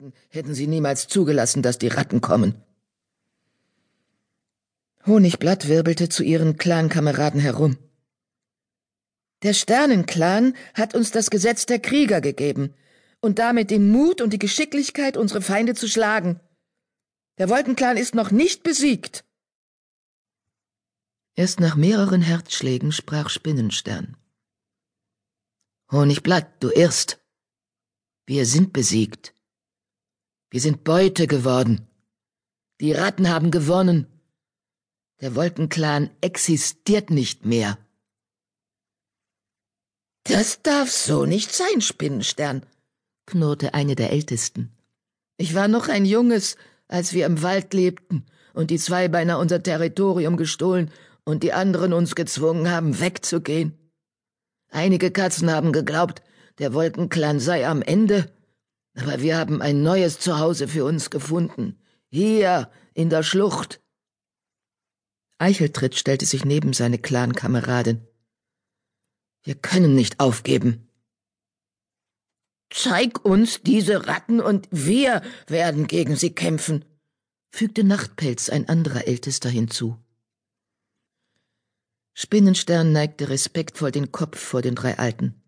würden, hätten sie niemals zugelassen, dass die Ratten kommen. Honigblatt wirbelte zu ihren Clankameraden herum. Der Sternenclan hat uns das Gesetz der Krieger gegeben und damit den Mut und die Geschicklichkeit, unsere Feinde zu schlagen. Der Wolkenclan ist noch nicht besiegt. Erst nach mehreren Herzschlägen sprach Spinnenstern. Honigblatt, du irrst. Wir sind besiegt. Wir sind Beute geworden. Die Ratten haben gewonnen. Der Wolkenclan existiert nicht mehr. Das darf so nicht sein, Spinnenstern, knurrte eine der Ältesten. Ich war noch ein Junges, als wir im Wald lebten und die Zweibeiner unser Territorium gestohlen und die anderen uns gezwungen haben, wegzugehen. Einige Katzen haben geglaubt, der Wolkenclan sei am Ende, aber wir haben ein neues Zuhause für uns gefunden, hier in der Schlucht. Eicheltritt stellte sich neben seine Clankameradin. Wir können nicht aufgeben. Zeig uns diese Ratten und wir werden gegen sie kämpfen, fügte Nachtpelz ein anderer Ältester hinzu. Spinnenstern neigte respektvoll den Kopf vor den drei Alten.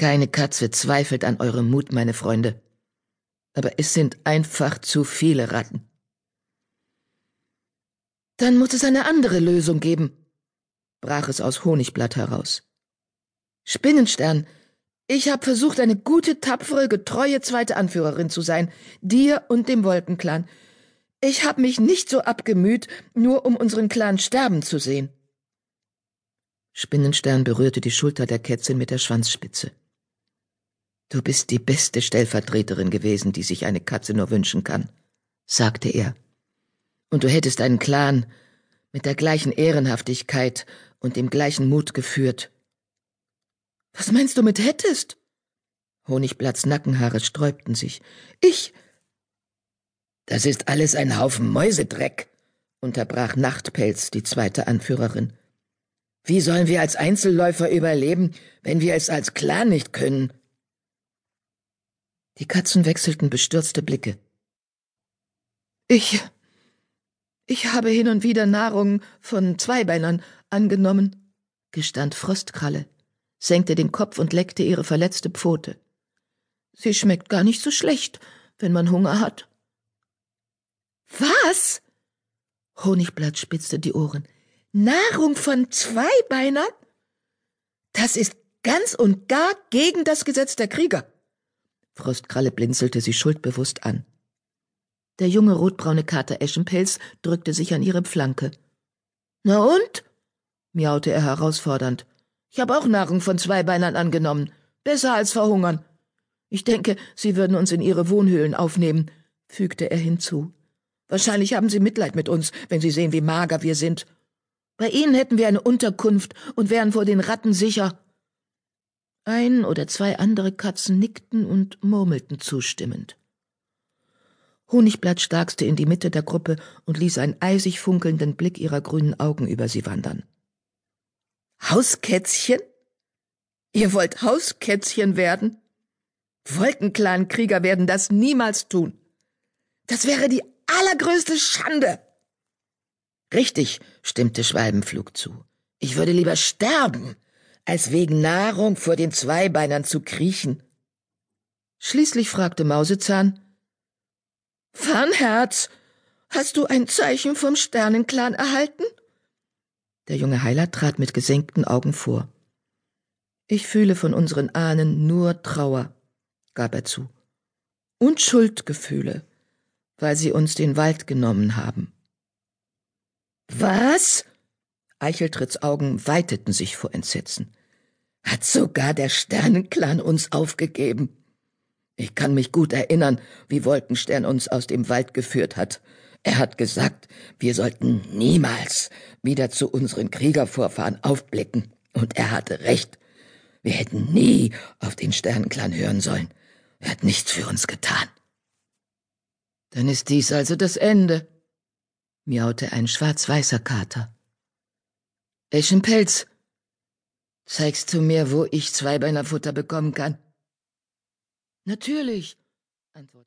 Keine Katze zweifelt an eurem Mut, meine Freunde. Aber es sind einfach zu viele Ratten. Dann muss es eine andere Lösung geben, brach es aus Honigblatt heraus. Spinnenstern, ich habe versucht, eine gute, tapfere, getreue zweite Anführerin zu sein, dir und dem Wolkenclan. Ich habe mich nicht so abgemüht, nur um unseren Clan sterben zu sehen. Spinnenstern berührte die Schulter der Kätzin mit der Schwanzspitze. Du bist die beste Stellvertreterin gewesen, die sich eine Katze nur wünschen kann, sagte er. Und du hättest einen Clan mit der gleichen Ehrenhaftigkeit und dem gleichen Mut geführt. Was meinst du mit hättest? Honigblatts Nackenhaare sträubten sich. Ich. Das ist alles ein Haufen Mäusedreck, unterbrach Nachtpelz, die zweite Anführerin. Wie sollen wir als Einzelläufer überleben, wenn wir es als Clan nicht können? Die Katzen wechselten bestürzte Blicke. Ich. Ich habe hin und wieder Nahrung von Zweibeinern angenommen, gestand Frostkralle, senkte den Kopf und leckte ihre verletzte Pfote. Sie schmeckt gar nicht so schlecht, wenn man Hunger hat. Was? Honigblatt spitzte die Ohren. Nahrung von Zweibeinern? Das ist ganz und gar gegen das Gesetz der Krieger. Frostkralle blinzelte sie schuldbewusst an. Der junge rotbraune Kater Eschenpelz drückte sich an ihre Flanke. Na und? miaute er herausfordernd. Ich habe auch Nahrung von Zweibeinern angenommen. Besser als verhungern. Ich denke, Sie würden uns in Ihre Wohnhöhlen aufnehmen, fügte er hinzu. Wahrscheinlich haben Sie Mitleid mit uns, wenn Sie sehen, wie mager wir sind bei ihnen hätten wir eine Unterkunft und wären vor den Ratten sicher. Ein oder zwei andere Katzen nickten und murmelten zustimmend. Honigblatt starkste in die Mitte der Gruppe und ließ einen eisig funkelnden Blick ihrer grünen Augen über sie wandern. Hauskätzchen? Ihr wollt Hauskätzchen werden? Wolkenclan-Krieger werden das niemals tun. Das wäre die allergrößte Schande. Richtig, stimmte Schwalbenflug zu. Ich würde lieber sterben, als wegen Nahrung vor den Zweibeinern zu kriechen. Schließlich fragte Mausezahn Farnherz, hast du ein Zeichen vom Sternenclan erhalten? Der junge Heiler trat mit gesenkten Augen vor. Ich fühle von unseren Ahnen nur Trauer, gab er zu. Und Schuldgefühle, weil sie uns den Wald genommen haben. Was? Eicheltritts Augen weiteten sich vor Entsetzen. Hat sogar der Sternenclan uns aufgegeben? Ich kann mich gut erinnern, wie Wolkenstern uns aus dem Wald geführt hat. Er hat gesagt, wir sollten niemals wieder zu unseren Kriegervorfahren aufblicken. Und er hatte recht. Wir hätten nie auf den Sternenclan hören sollen. Er hat nichts für uns getan. Dann ist dies also das Ende, miaute ein schwarz-weißer Kater. Eschenpelz, zeigst du mir, wo ich Zweibeinerfutter bekommen kann? Natürlich, antwortete